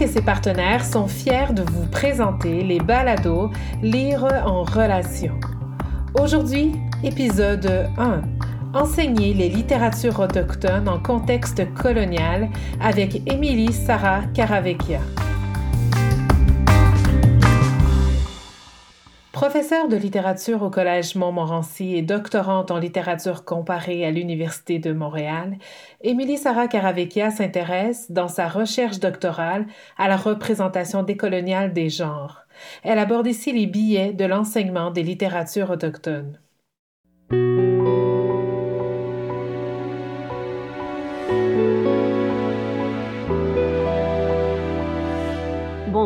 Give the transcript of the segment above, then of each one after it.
Et ses partenaires sont fiers de vous présenter les balados Lire en relation. Aujourd'hui, épisode 1. Enseigner les littératures autochtones en contexte colonial avec Émilie Sarah Caravecchia. Professeure de littérature au Collège Montmorency et doctorante en littérature comparée à l'Université de Montréal, Émilie Sarah Caravecchia s'intéresse, dans sa recherche doctorale, à la représentation décoloniale des genres. Elle aborde ici les billets de l'enseignement des littératures autochtones.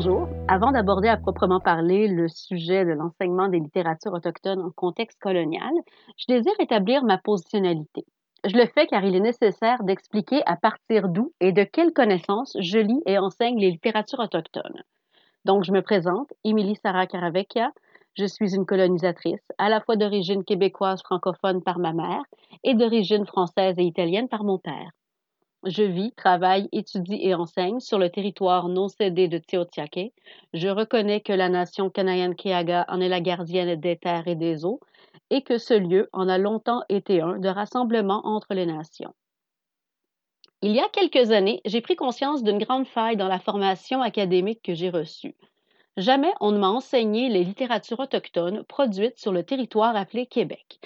Bonjour. Avant d'aborder à proprement parler le sujet de l'enseignement des littératures autochtones en contexte colonial, je désire établir ma positionnalité. Je le fais car il est nécessaire d'expliquer à partir d'où et de quelles connaissances je lis et enseigne les littératures autochtones. Donc, je me présente, Émilie Sarah Caravecchia. Je suis une colonisatrice, à la fois d'origine québécoise francophone par ma mère et d'origine française et italienne par mon père. Je vis, travaille, étudie et enseigne sur le territoire non cédé de Teotihuacan. Je reconnais que la nation Kanayan-Keaga en est la gardienne des terres et des eaux et que ce lieu en a longtemps été un de rassemblement entre les nations. Il y a quelques années, j'ai pris conscience d'une grande faille dans la formation académique que j'ai reçue. Jamais on ne m'a enseigné les littératures autochtones produites sur le territoire appelé Québec.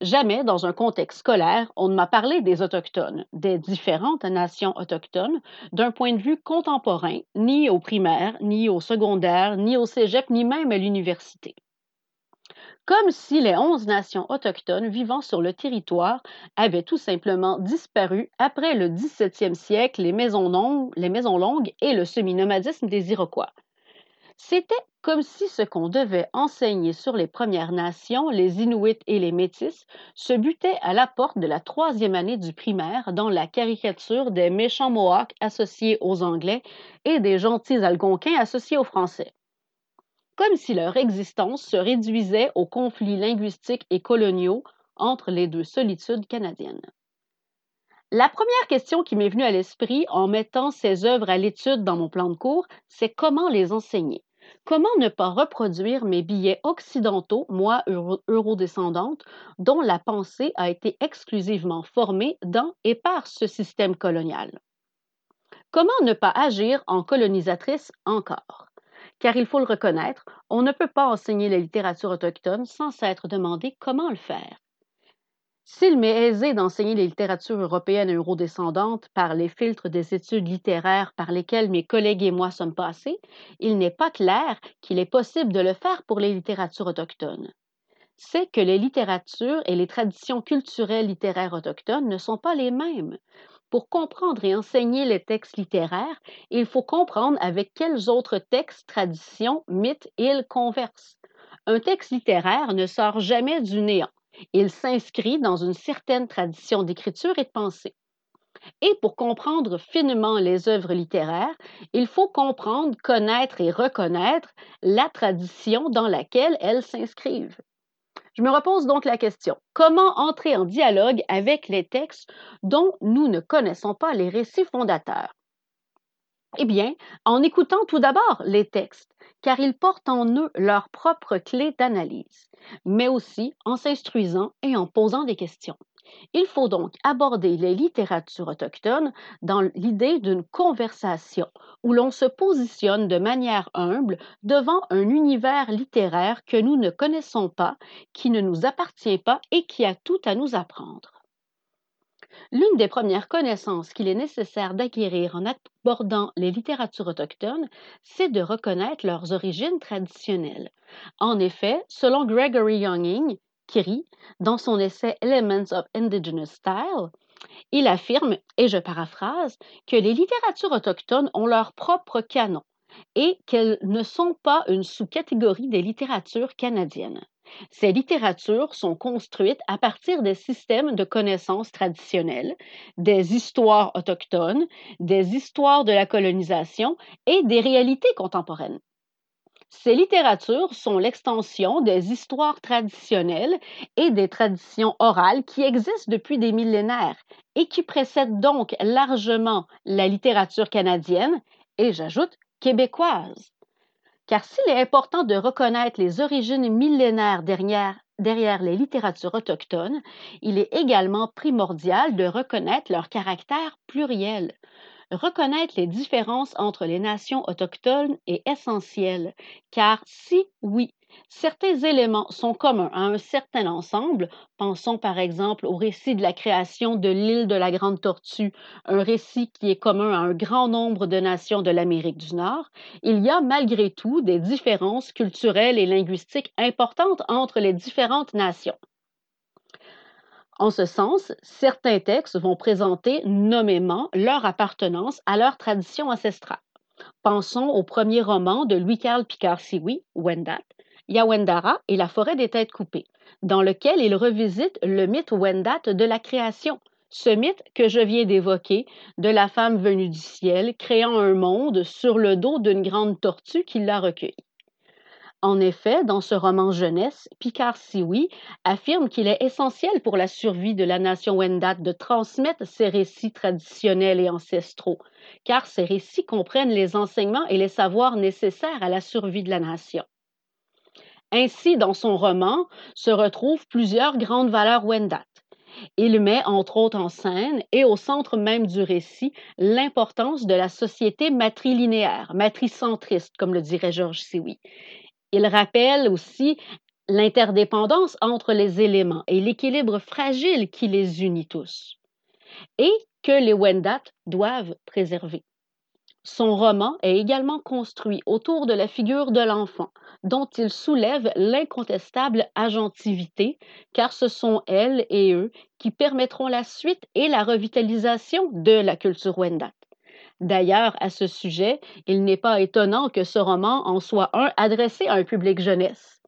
Jamais, dans un contexte scolaire, on ne m'a parlé des Autochtones, des différentes nations autochtones, d'un point de vue contemporain, ni au primaire, ni au secondaire, ni au cégep, ni même à l'université. Comme si les onze nations autochtones vivant sur le territoire avaient tout simplement disparu après le 17e siècle, les maisons, longues, les maisons longues et le semi-nomadisme des Iroquois. C'était comme si ce qu'on devait enseigner sur les Premières Nations, les Inuits et les Métis, se butait à la porte de la troisième année du primaire dans la caricature des méchants Mohawks associés aux Anglais et des gentils Algonquins associés aux Français. Comme si leur existence se réduisait aux conflits linguistiques et coloniaux entre les deux solitudes canadiennes. La première question qui m'est venue à l'esprit en mettant ces œuvres à l'étude dans mon plan de cours, c'est comment les enseigner? Comment ne pas reproduire mes billets occidentaux, moi, eurodescendante, dont la pensée a été exclusivement formée dans et par ce système colonial? Comment ne pas agir en colonisatrice encore? Car il faut le reconnaître, on ne peut pas enseigner la littérature autochtone sans s'être demandé comment le faire. S'il m'est aisé d'enseigner les littératures européennes eurodescendantes par les filtres des études littéraires par lesquelles mes collègues et moi sommes passés, il n'est pas clair qu'il est possible de le faire pour les littératures autochtones. C'est que les littératures et les traditions culturelles littéraires autochtones ne sont pas les mêmes. Pour comprendre et enseigner les textes littéraires, il faut comprendre avec quels autres textes, traditions, mythes ils conversent. Un texte littéraire ne sort jamais du néant. Il s'inscrit dans une certaine tradition d'écriture et de pensée. Et pour comprendre finement les œuvres littéraires, il faut comprendre, connaître et reconnaître la tradition dans laquelle elles s'inscrivent. Je me repose donc la question, comment entrer en dialogue avec les textes dont nous ne connaissons pas les récits fondateurs? Eh bien, en écoutant tout d'abord les textes, car ils portent en eux leurs propres clés d'analyse, mais aussi en s'instruisant et en posant des questions. Il faut donc aborder les littératures autochtones dans l'idée d'une conversation où l'on se positionne de manière humble devant un univers littéraire que nous ne connaissons pas, qui ne nous appartient pas et qui a tout à nous apprendre. L'une des premières connaissances qu'il est nécessaire d'acquérir en abordant les littératures autochtones, c'est de reconnaître leurs origines traditionnelles. En effet, selon Gregory Younging, Kiri, dans son essai Elements of Indigenous Style, il affirme, et je paraphrase, que les littératures autochtones ont leur propre canon et qu'elles ne sont pas une sous-catégorie des littératures canadiennes. Ces littératures sont construites à partir des systèmes de connaissances traditionnelles, des histoires autochtones, des histoires de la colonisation et des réalités contemporaines. Ces littératures sont l'extension des histoires traditionnelles et des traditions orales qui existent depuis des millénaires et qui précèdent donc largement la littérature canadienne et j'ajoute québécoise. Car s'il est important de reconnaître les origines millénaires derrière, les littératures autochtones, il est également primordial de reconnaître leur caractère pluriel. Reconnaître les différences entre les nations autochtones est essentiel, car si, oui, certains éléments sont communs à un certain ensemble, pensons par exemple au récit de la création de l'île de la Grande Tortue, un récit qui est commun à un grand nombre de nations de l'Amérique du Nord, il y a malgré tout des différences culturelles et linguistiques importantes entre les différentes nations. En ce sens, certains textes vont présenter nommément leur appartenance à leur tradition ancestrale. Pensons au premier roman de Louis-Carl Picard-Siwi, Wendat, Yawendara et la forêt des têtes coupées, dans lequel il revisite le mythe Wendat de la création, ce mythe que je viens d'évoquer de la femme venue du ciel créant un monde sur le dos d'une grande tortue qui l'a recueilli. En effet, dans ce roman jeunesse, Picard Siwi affirme qu'il est essentiel pour la survie de la nation Wendat de transmettre ses récits traditionnels et ancestraux, car ces récits comprennent les enseignements et les savoirs nécessaires à la survie de la nation. Ainsi, dans son roman, se retrouvent plusieurs grandes valeurs Wendat. Il met entre autres en scène et au centre même du récit l'importance de la société matrilinéaire, matricentriste, comme le dirait Georges Siwi, il rappelle aussi l'interdépendance entre les éléments et l'équilibre fragile qui les unit tous, et que les Wendat doivent préserver. Son roman est également construit autour de la figure de l'enfant, dont il soulève l'incontestable agentivité, car ce sont elles et eux qui permettront la suite et la revitalisation de la culture Wendat. D'ailleurs, à ce sujet, il n'est pas étonnant que ce roman en soit un adressé à un public jeunesse.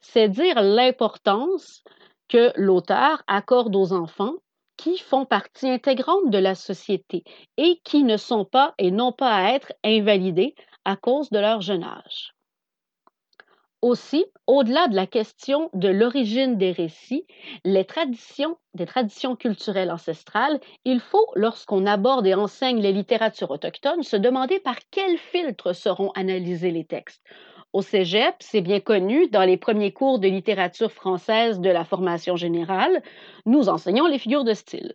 C'est dire l'importance que l'auteur accorde aux enfants qui font partie intégrante de la société et qui ne sont pas et n'ont pas à être invalidés à cause de leur jeune âge. Aussi, au-delà de la question de l'origine des récits, les traditions, des traditions culturelles ancestrales, il faut, lorsqu'on aborde et enseigne les littératures autochtones, se demander par quel filtre seront analysés les textes. Au cégep, c'est bien connu, dans les premiers cours de littérature française de la formation générale, nous enseignons les figures de style.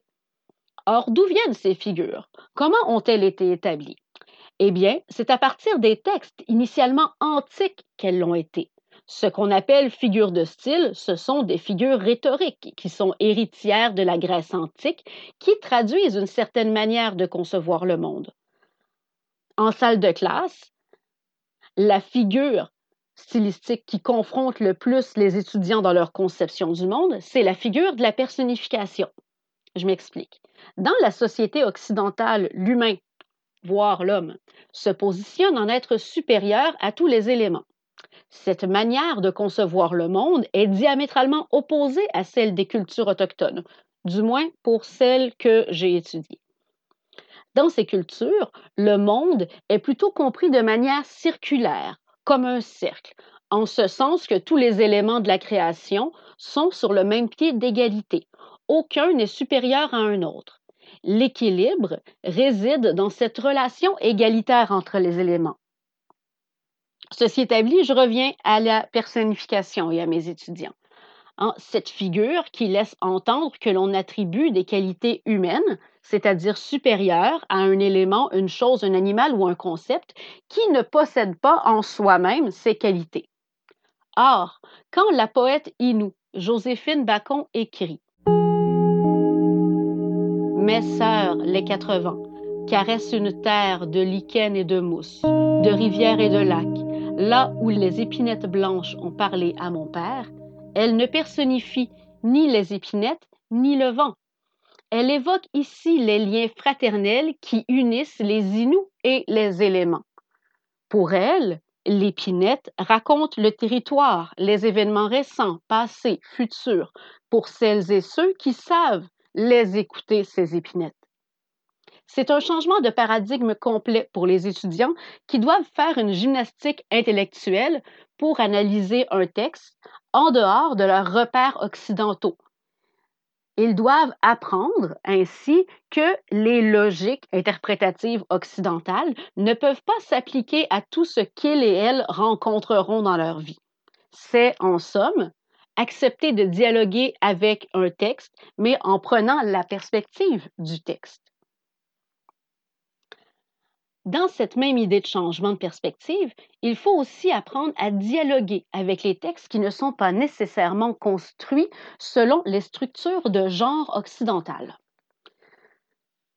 Or, d'où viennent ces figures? Comment ont-elles été établies? Eh bien, c'est à partir des textes initialement antiques qu'elles l'ont été. Ce qu'on appelle figures de style, ce sont des figures rhétoriques qui sont héritières de la Grèce antique, qui traduisent une certaine manière de concevoir le monde. En salle de classe, la figure stylistique qui confronte le plus les étudiants dans leur conception du monde, c'est la figure de la personnification. Je m'explique. Dans la société occidentale, l'humain, voire l'homme, se positionne en être supérieur à tous les éléments. Cette manière de concevoir le monde est diamétralement opposée à celle des cultures autochtones, du moins pour celles que j'ai étudiées. Dans ces cultures, le monde est plutôt compris de manière circulaire, comme un cercle, en ce sens que tous les éléments de la création sont sur le même pied d'égalité. Aucun n'est supérieur à un autre. L'équilibre réside dans cette relation égalitaire entre les éléments. Ceci établi, je reviens à la personnification et à mes étudiants. Hein, cette figure qui laisse entendre que l'on attribue des qualités humaines, c'est-à-dire supérieures à un élément, une chose, un animal ou un concept, qui ne possède pas en soi-même ces qualités. Or, quand la poète Inou, Joséphine Bacon, écrit Mes sœurs, les quatre vents, caressent une terre de lichen et de mousse, de rivières et de lacs, là où les épinettes blanches ont parlé à mon père, elle ne personnifie ni les épinettes ni le vent. Elle évoque ici les liens fraternels qui unissent les Inuits et les éléments. Pour elle, l'épinette raconte le territoire, les événements récents, passés, futurs, pour celles et ceux qui savent les écouter, ces épinettes. C'est un changement de paradigme complet pour les étudiants qui doivent faire une gymnastique intellectuelle pour analyser un texte en dehors de leurs repères occidentaux. Ils doivent apprendre ainsi que les logiques interprétatives occidentales ne peuvent pas s'appliquer à tout ce qu'ils et elles rencontreront dans leur vie. C'est, en somme, accepter de dialoguer avec un texte, mais en prenant la perspective du texte. Dans cette même idée de changement de perspective, il faut aussi apprendre à dialoguer avec les textes qui ne sont pas nécessairement construits selon les structures de genre occidentales.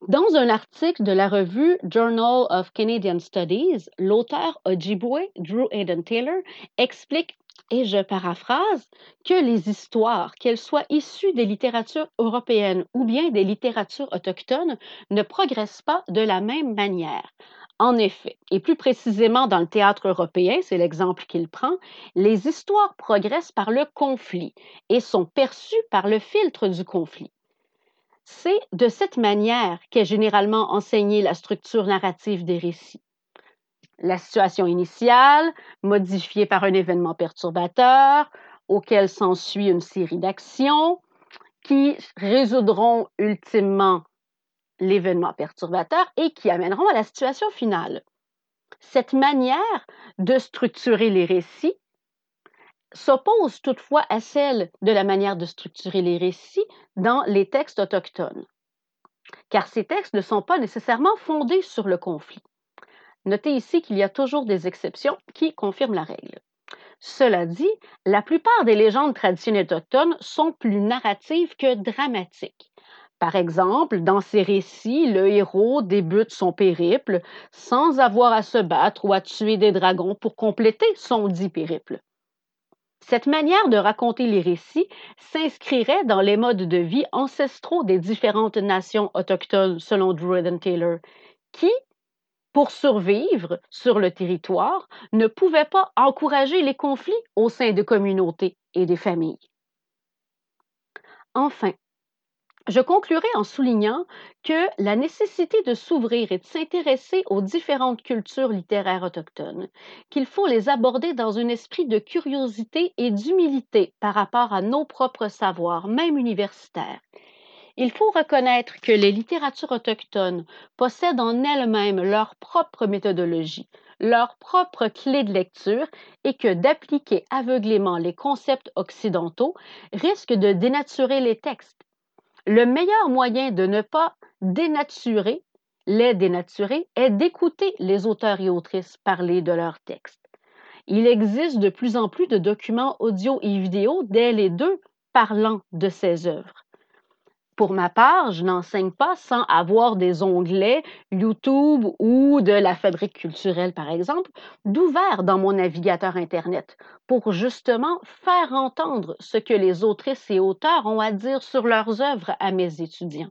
Dans un article de la revue Journal of Canadian Studies, l'auteur Ojibwe Drew Aiden Taylor explique et je paraphrase, que les histoires, qu'elles soient issues des littératures européennes ou bien des littératures autochtones, ne progressent pas de la même manière. En effet, et plus précisément dans le théâtre européen, c'est l'exemple qu'il prend, les histoires progressent par le conflit et sont perçues par le filtre du conflit. C'est de cette manière qu'est généralement enseignée la structure narrative des récits la situation initiale, modifiée par un événement perturbateur, auquel s'ensuit une série d'actions qui résoudront ultimement l'événement perturbateur et qui amèneront à la situation finale. Cette manière de structurer les récits s'oppose toutefois à celle de la manière de structurer les récits dans les textes autochtones, car ces textes ne sont pas nécessairement fondés sur le conflit. Notez ici qu'il y a toujours des exceptions qui confirment la règle. Cela dit, la plupart des légendes traditionnelles autochtones sont plus narratives que dramatiques. Par exemple, dans ces récits, le héros débute son périple sans avoir à se battre ou à tuer des dragons pour compléter son dit périple. Cette manière de raconter les récits s'inscrirait dans les modes de vie ancestraux des différentes nations autochtones selon Drew Taylor, qui, pour survivre sur le territoire, ne pouvait pas encourager les conflits au sein de communautés et des familles. Enfin, je conclurai en soulignant que la nécessité de s'ouvrir et de s'intéresser aux différentes cultures littéraires autochtones, qu'il faut les aborder dans un esprit de curiosité et d'humilité par rapport à nos propres savoirs, même universitaires, il faut reconnaître que les littératures autochtones possèdent en elles-mêmes leur propre méthodologie, leur propre clé de lecture et que d'appliquer aveuglément les concepts occidentaux risque de dénaturer les textes. Le meilleur moyen de ne pas dénaturer les dénaturer est d'écouter les auteurs et autrices parler de leurs textes. Il existe de plus en plus de documents audio et vidéo dès les deux parlant de ces œuvres. Pour ma part, je n'enseigne pas sans avoir des onglets YouTube ou de la fabrique culturelle, par exemple, d'ouvert dans mon navigateur Internet pour justement faire entendre ce que les autrices et auteurs ont à dire sur leurs œuvres à mes étudiants.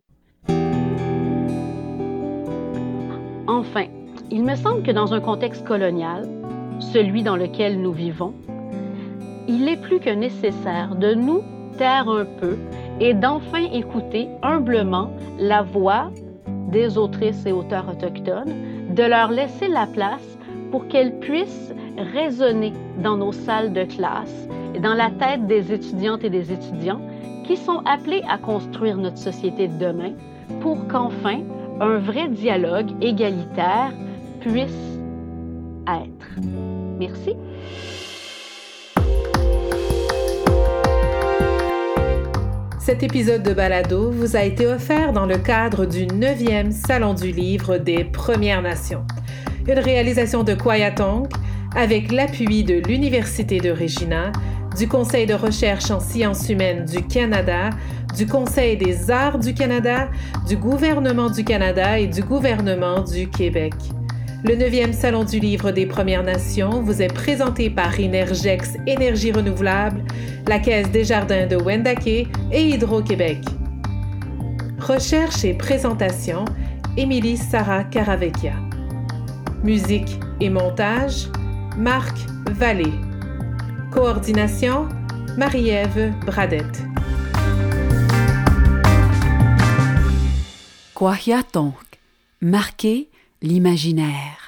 Enfin, il me semble que dans un contexte colonial, celui dans lequel nous vivons, il est plus que nécessaire de nous taire un peu et d'enfin écouter humblement la voix des autrices et auteurs autochtones, de leur laisser la place pour qu'elles puissent résonner dans nos salles de classe et dans la tête des étudiantes et des étudiants qui sont appelés à construire notre société de demain pour qu'enfin un vrai dialogue égalitaire puisse être. Merci. Cet épisode de Balado vous a été offert dans le cadre du 9e Salon du Livre des Premières Nations, une réalisation de Kwayatong avec l'appui de l'Université de Regina, du Conseil de recherche en sciences humaines du Canada, du Conseil des arts du Canada, du gouvernement du Canada et du gouvernement du Québec. Le 9e Salon du Livre des Premières Nations vous est présenté par Inergex Énergie Renouvelable, la Caisse des Jardins de Wendake et Hydro-Québec. Recherche et présentation, Émilie Sarah Caravecchia. Musique et montage, Marc Vallée. Coordination, Marie-Ève Bradette. Marqué l'imaginaire.